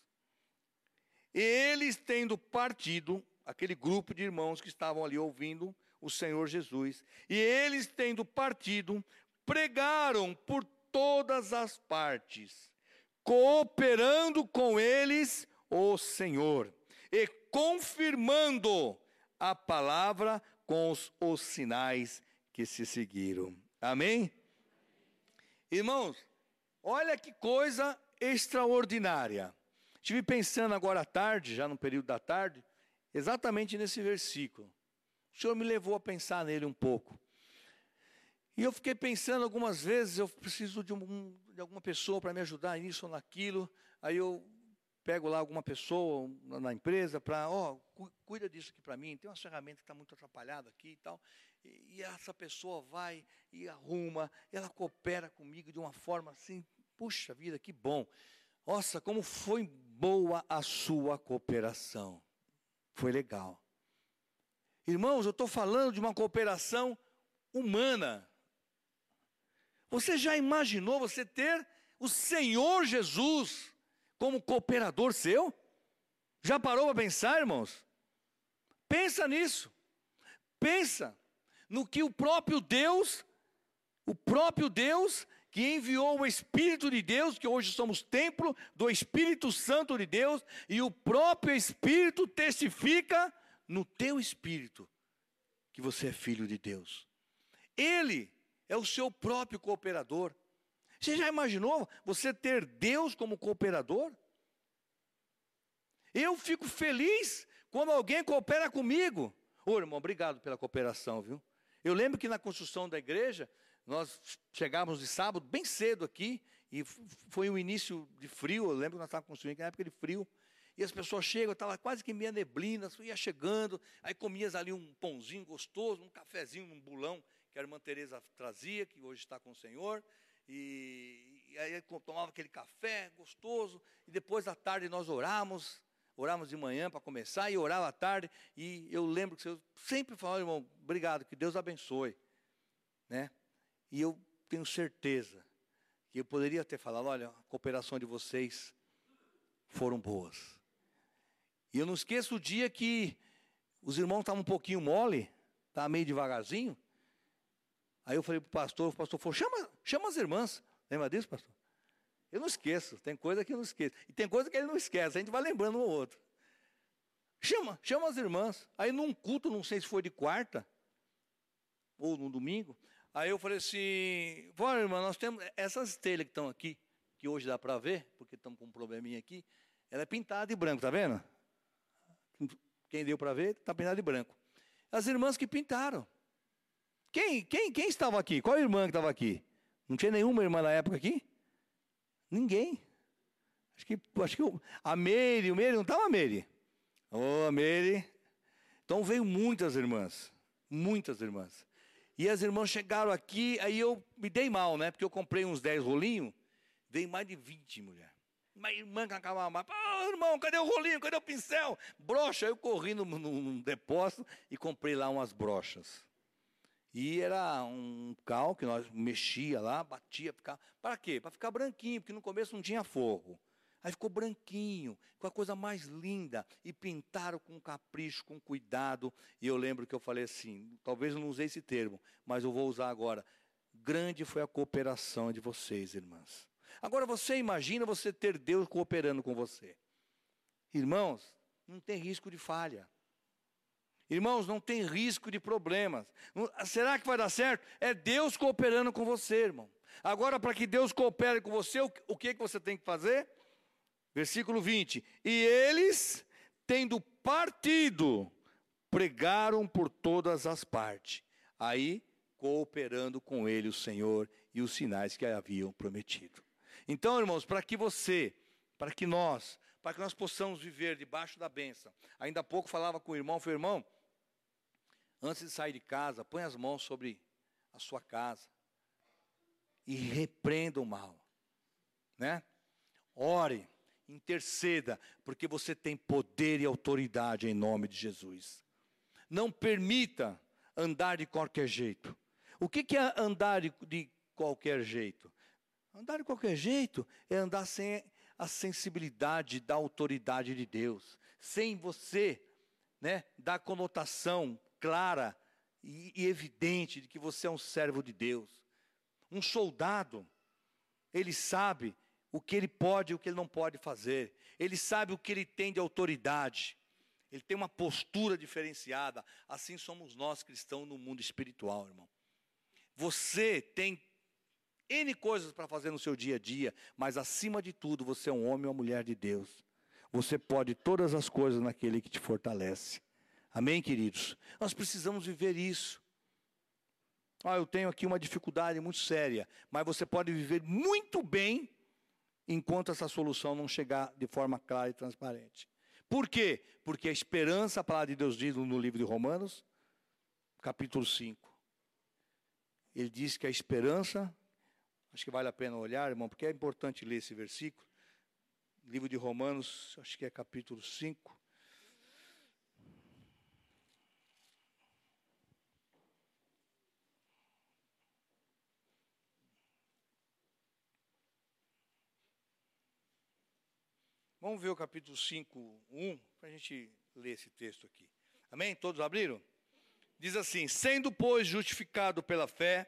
E eles, tendo partido, aquele grupo de irmãos que estavam ali ouvindo o Senhor Jesus, e eles, tendo partido, pregaram por todas as partes, cooperando com eles o Senhor, e confirmando a palavra com os, os sinais que se seguiram. Amém? Irmãos, Olha que coisa extraordinária. Estive pensando agora à tarde, já no período da tarde, exatamente nesse versículo. O Senhor me levou a pensar nele um pouco. E eu fiquei pensando algumas vezes, eu preciso de, um, de alguma pessoa para me ajudar nisso ou naquilo. Aí eu pego lá alguma pessoa na empresa para, ó, oh, cuida disso aqui para mim, tem uma ferramenta que está muito atrapalhada aqui e tal. E, e, essa pessoa vai e arruma, ela coopera comigo de uma forma assim, puxa vida, que bom. Nossa, como foi boa a sua cooperação. Foi legal. Irmãos, eu estou falando de uma cooperação humana. Você já imaginou você ter o Senhor Jesus como cooperador seu? Já parou para pensar, irmãos? Pensa nisso. Pensa no que o próprio Deus, o próprio Deus que enviou o Espírito de Deus, que hoje somos templo do Espírito Santo de Deus, e o próprio Espírito testifica no teu espírito que você é filho de Deus. Ele é o seu próprio cooperador. Você já imaginou você ter Deus como cooperador? Eu fico feliz quando alguém coopera comigo. Ô irmão, obrigado pela cooperação, viu? Eu lembro que na construção da igreja, nós chegávamos de sábado bem cedo aqui, e foi um início de frio, eu lembro que nós estávamos construindo na época de frio, e as pessoas chegam, estava quase que meia neblina, ia chegando, aí comias ali um pãozinho gostoso, um cafezinho, um bulão, que a irmã Tereza trazia, que hoje está com o Senhor, e, e aí tomava aquele café gostoso, e depois da tarde nós orávamos, orávamos de manhã para começar, e orava à tarde, e eu lembro que eu sempre falava, irmão, obrigado, que Deus abençoe, né? E eu tenho certeza que eu poderia ter falado, olha, a cooperação de vocês foram boas. E eu não esqueço o dia que os irmãos estavam um pouquinho mole, estavam meio devagarzinho, Aí eu falei para o pastor, o pastor falou, chama, chama as irmãs. Lembra disso, pastor? Eu não esqueço, tem coisa que eu não esqueço. E tem coisa que ele não esquece, a gente vai lembrando um ou outro. Chama, chama as irmãs. Aí num culto, não sei se foi de quarta, ou no domingo, aí eu falei assim, bora irmã, nós temos essas telhas que estão aqui, que hoje dá para ver, porque estamos com um probleminha aqui, ela é pintada de branco, tá vendo? Quem deu para ver, está pintada de branco. As irmãs que pintaram. Quem, quem, quem estava aqui? Qual irmã que estava aqui? Não tinha nenhuma irmã na época aqui? Ninguém. Acho que, acho que a Meire, o Meire, não estava a Meire? Ô, oh, Meire. Então veio muitas irmãs, muitas irmãs. E as irmãs chegaram aqui, aí eu me dei mal, né? Porque eu comprei uns 10 rolinhos, veio mais de 20 mulher. Uma irmã que acabava mais, oh, irmão, cadê o rolinho, cadê o pincel? Brocha, eu corri num, num depósito e comprei lá umas brochas. E era um cal que nós mexia lá, batia, ficava. Para quê? Para ficar branquinho, porque no começo não tinha fogo. Aí ficou branquinho, com a coisa mais linda. E pintaram com capricho, com cuidado. E eu lembro que eu falei assim: talvez eu não usei esse termo, mas eu vou usar agora. Grande foi a cooperação de vocês, irmãs. Agora você imagina você ter Deus cooperando com você. Irmãos, não tem risco de falha. Irmãos, não tem risco de problemas. Será que vai dar certo? É Deus cooperando com você, irmão. Agora, para que Deus coopere com você, o que, que você tem que fazer? Versículo 20: E eles, tendo partido, pregaram por todas as partes, aí cooperando com ele o Senhor e os sinais que haviam prometido. Então, irmãos, para que você, para que nós, para que nós possamos viver debaixo da bênção. Ainda há pouco falava com o irmão, foi irmão, Antes de sair de casa, põe as mãos sobre a sua casa e repreenda o mal, né? Ore, interceda, porque você tem poder e autoridade em nome de Jesus. Não permita andar de qualquer jeito. O que, é andar de, qualquer jeito? Andar de qualquer jeito é andar sem a sensibilidade da autoridade de Deus, sem você, né, dar conotação clara e evidente de que você é um servo de Deus. Um soldado, ele sabe o que ele pode e o que ele não pode fazer. Ele sabe o que ele tem de autoridade. Ele tem uma postura diferenciada. Assim somos nós cristãos no mundo espiritual, irmão. Você tem N coisas para fazer no seu dia a dia, mas acima de tudo, você é um homem ou uma mulher de Deus. Você pode todas as coisas naquele que te fortalece. Amém, queridos? Nós precisamos viver isso. Ah, eu tenho aqui uma dificuldade muito séria, mas você pode viver muito bem enquanto essa solução não chegar de forma clara e transparente. Por quê? Porque a esperança, a palavra de Deus diz no livro de Romanos, capítulo 5. Ele diz que a esperança, acho que vale a pena olhar, irmão, porque é importante ler esse versículo. Livro de Romanos, acho que é capítulo 5. Vamos ver o capítulo 5, 1, para a gente ler esse texto aqui. Amém? Todos abriram? Diz assim: Sendo, pois, justificado pela fé,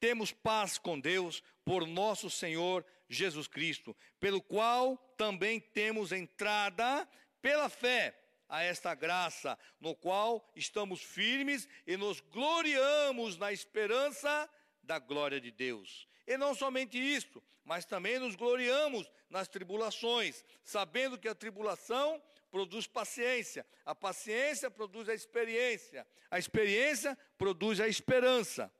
temos paz com Deus por nosso Senhor Jesus Cristo, pelo qual também temos entrada pela fé a esta graça, no qual estamos firmes e nos gloriamos na esperança da glória de Deus. E não somente isto, mas também nos gloriamos nas tribulações, sabendo que a tribulação produz paciência, a paciência produz a experiência, a experiência produz a esperança.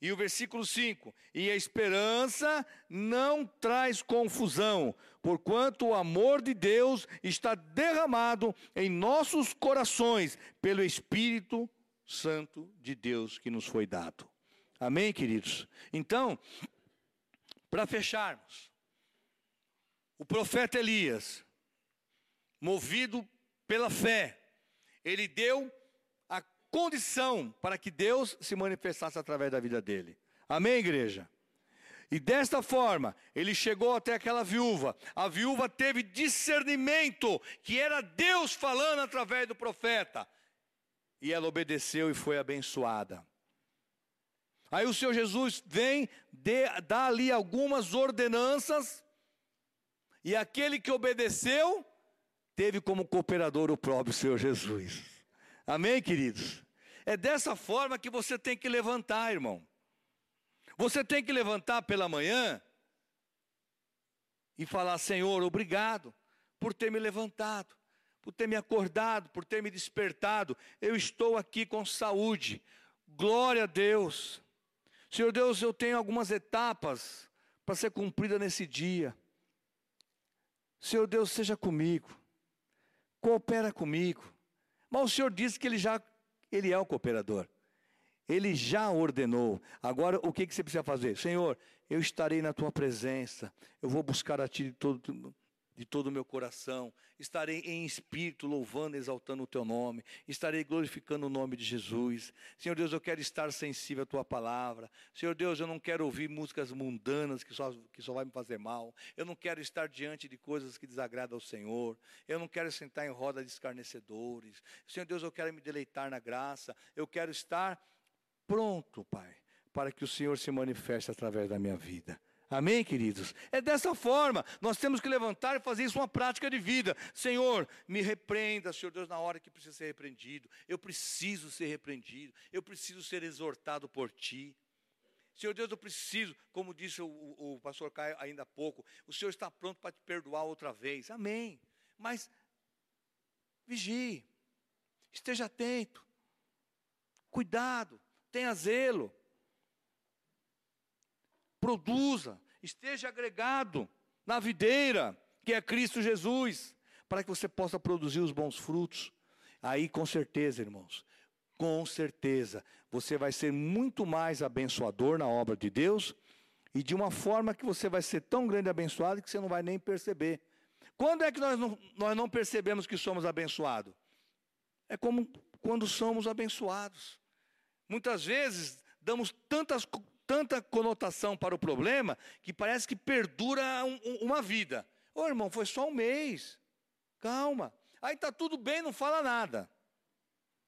E o versículo 5: E a esperança não traz confusão, porquanto o amor de Deus está derramado em nossos corações pelo Espírito Santo de Deus que nos foi dado. Amém, queridos? Então, para fecharmos, o profeta Elias, movido pela fé, ele deu a condição para que Deus se manifestasse através da vida dele. Amém, igreja? E desta forma, ele chegou até aquela viúva. A viúva teve discernimento que era Deus falando através do profeta. E ela obedeceu e foi abençoada. Aí o Senhor Jesus vem, de, dá ali algumas ordenanças e aquele que obedeceu, teve como cooperador o próprio Senhor Jesus. Amém, queridos? É dessa forma que você tem que levantar, irmão. Você tem que levantar pela manhã e falar: Senhor, obrigado por ter me levantado, por ter me acordado, por ter me despertado. Eu estou aqui com saúde. Glória a Deus. Senhor Deus, eu tenho algumas etapas para ser cumprida nesse dia. Senhor Deus, seja comigo, coopera comigo. Mas o Senhor disse que Ele já, Ele é o cooperador. Ele já ordenou. Agora, o que, que você precisa fazer? Senhor, eu estarei na tua presença. Eu vou buscar a ti de todo, de todo o meu coração. Estarei em espírito louvando, exaltando o teu nome. Estarei glorificando o nome de Jesus. Senhor Deus, eu quero estar sensível à tua palavra. Senhor Deus, eu não quero ouvir músicas mundanas que só, que só vai me fazer mal. Eu não quero estar diante de coisas que desagradam ao Senhor. Eu não quero sentar em roda de escarnecedores. Senhor Deus, eu quero me deleitar na graça. Eu quero estar pronto, Pai, para que o Senhor se manifeste através da minha vida. Amém, queridos? É dessa forma, nós temos que levantar e fazer isso uma prática de vida. Senhor, me repreenda, Senhor Deus, na hora que precisa ser repreendido. Eu preciso ser repreendido, eu preciso ser exortado por Ti. Senhor Deus, eu preciso, como disse o, o, o pastor Caio ainda há pouco, o Senhor está pronto para te perdoar outra vez. Amém. Mas vigie, esteja atento, cuidado, tenha zelo produza, esteja agregado na videira, que é Cristo Jesus, para que você possa produzir os bons frutos. Aí, com certeza, irmãos, com certeza, você vai ser muito mais abençoador na obra de Deus e de uma forma que você vai ser tão grande abençoado que você não vai nem perceber. Quando é que nós não, nós não percebemos que somos abençoados? É como quando somos abençoados. Muitas vezes damos tantas tanta conotação para o problema que parece que perdura um, um, uma vida. Ô irmão, foi só um mês. Calma. Aí está tudo bem, não fala nada.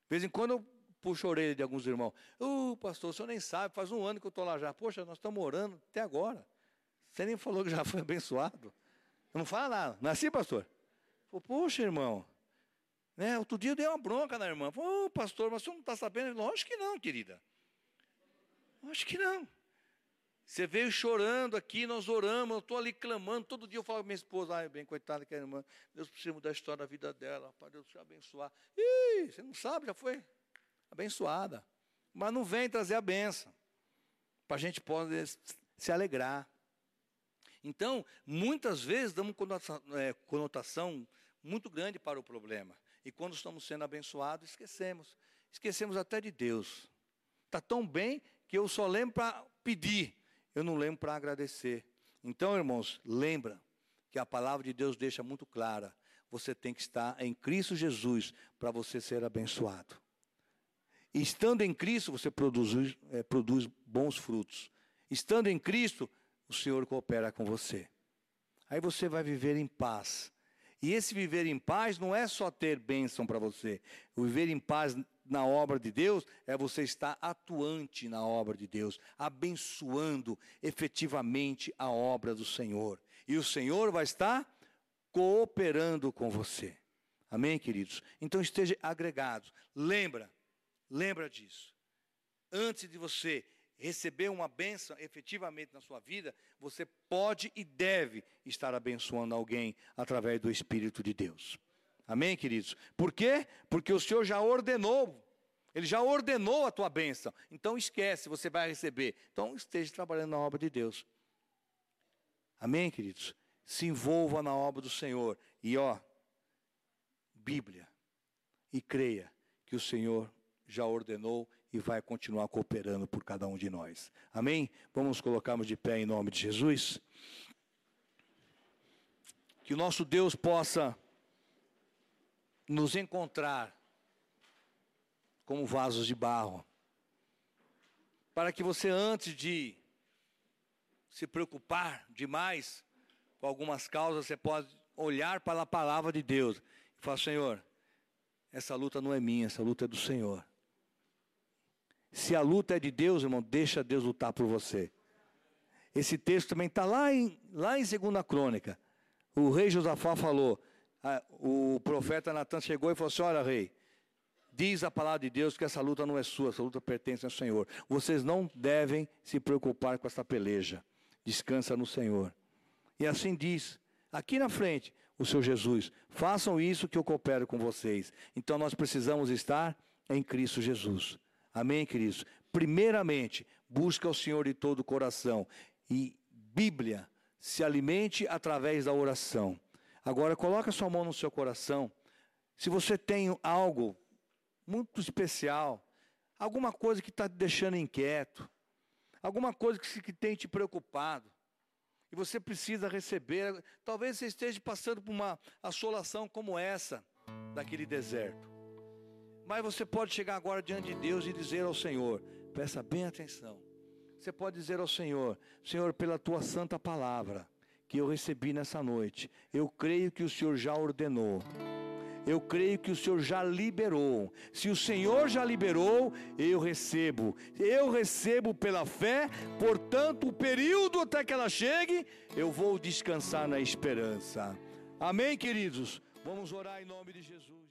De vez em quando eu puxo a orelha de alguns irmãos. Ô uh, pastor, o senhor nem sabe, faz um ano que eu estou lá já. Poxa, nós estamos orando até agora. Você nem falou que já foi abençoado. Não fala nada. Não é assim, pastor? Poxa, irmão. Né, outro dia eu dei uma bronca na irmã. Ô, pastor, mas o senhor não está sabendo? Lógico que não, querida. Acho que não. Você veio chorando aqui, nós oramos, eu estou ali clamando. Todo dia eu falo com minha esposa, ai, bem, coitada que é irmã, Deus precisa mudar a história da vida dela, para Deus te abençoar. Ih, você não sabe, já foi abençoada. Mas não vem trazer a benção, para a gente poder se alegrar. Então, muitas vezes damos conotação, é, conotação muito grande para o problema. E quando estamos sendo abençoados, esquecemos. Esquecemos até de Deus. Está tão bem que eu só lembro para pedir, eu não lembro para agradecer. Então, irmãos, lembra que a palavra de Deus deixa muito clara. Você tem que estar em Cristo Jesus para você ser abençoado. E estando em Cristo, você produz, é, produz bons frutos. Estando em Cristo, o Senhor coopera com você. Aí você vai viver em paz. E esse viver em paz não é só ter bênção para você. O viver em paz na obra de Deus é você estar atuante na obra de Deus, abençoando efetivamente a obra do Senhor. E o Senhor vai estar cooperando com você. Amém, queridos? Então esteja agregado. Lembra, lembra disso. Antes de você receber uma bênção efetivamente na sua vida, você pode e deve estar abençoando alguém através do Espírito de Deus. Amém, queridos? Por quê? Porque o Senhor já ordenou, Ele já ordenou a tua bênção. Então esquece, você vai receber. Então esteja trabalhando na obra de Deus. Amém, queridos? Se envolva na obra do Senhor. E ó, Bíblia. E creia que o Senhor já ordenou e vai continuar cooperando por cada um de nós. Amém? Vamos colocarmos de pé em nome de Jesus. Que o nosso Deus possa nos encontrar como vasos de barro. Para que você, antes de se preocupar demais com algumas causas, você pode olhar para a palavra de Deus e falar: Senhor, essa luta não é minha, essa luta é do Senhor. Se a luta é de Deus, irmão, deixa Deus lutar por você. Esse texto também está lá em, lá em 2 Crônica. O rei Josafá falou, a, o profeta Natan chegou e falou assim: Olha, rei, diz a palavra de Deus que essa luta não é sua, essa luta pertence ao Senhor. Vocês não devem se preocupar com essa peleja. Descansa no Senhor. E assim diz, aqui na frente, o seu Jesus: façam isso que eu coopero com vocês. Então nós precisamos estar em Cristo Jesus. Amém, queridos? Primeiramente, busca o Senhor de todo o coração. E Bíblia, se alimente através da oração. Agora, coloca sua mão no seu coração. Se você tem algo muito especial, alguma coisa que está te deixando inquieto, alguma coisa que, que tem te preocupado, e você precisa receber, talvez você esteja passando por uma assolação como essa, daquele deserto. Mas você pode chegar agora diante de Deus e dizer ao Senhor, presta bem atenção. Você pode dizer ao Senhor, Senhor, pela tua santa palavra que eu recebi nessa noite, eu creio que o Senhor já ordenou. Eu creio que o Senhor já liberou. Se o Senhor já liberou, eu recebo. Eu recebo pela fé, portanto, o período até que ela chegue, eu vou descansar na esperança. Amém, queridos? Vamos orar em nome de Jesus.